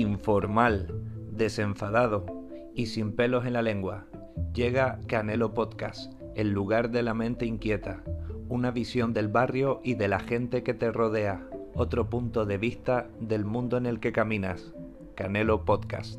informal, desenfadado y sin pelos en la lengua. Llega Canelo Podcast, el lugar de la mente inquieta, una visión del barrio y de la gente que te rodea, otro punto de vista del mundo en el que caminas. Canelo Podcast.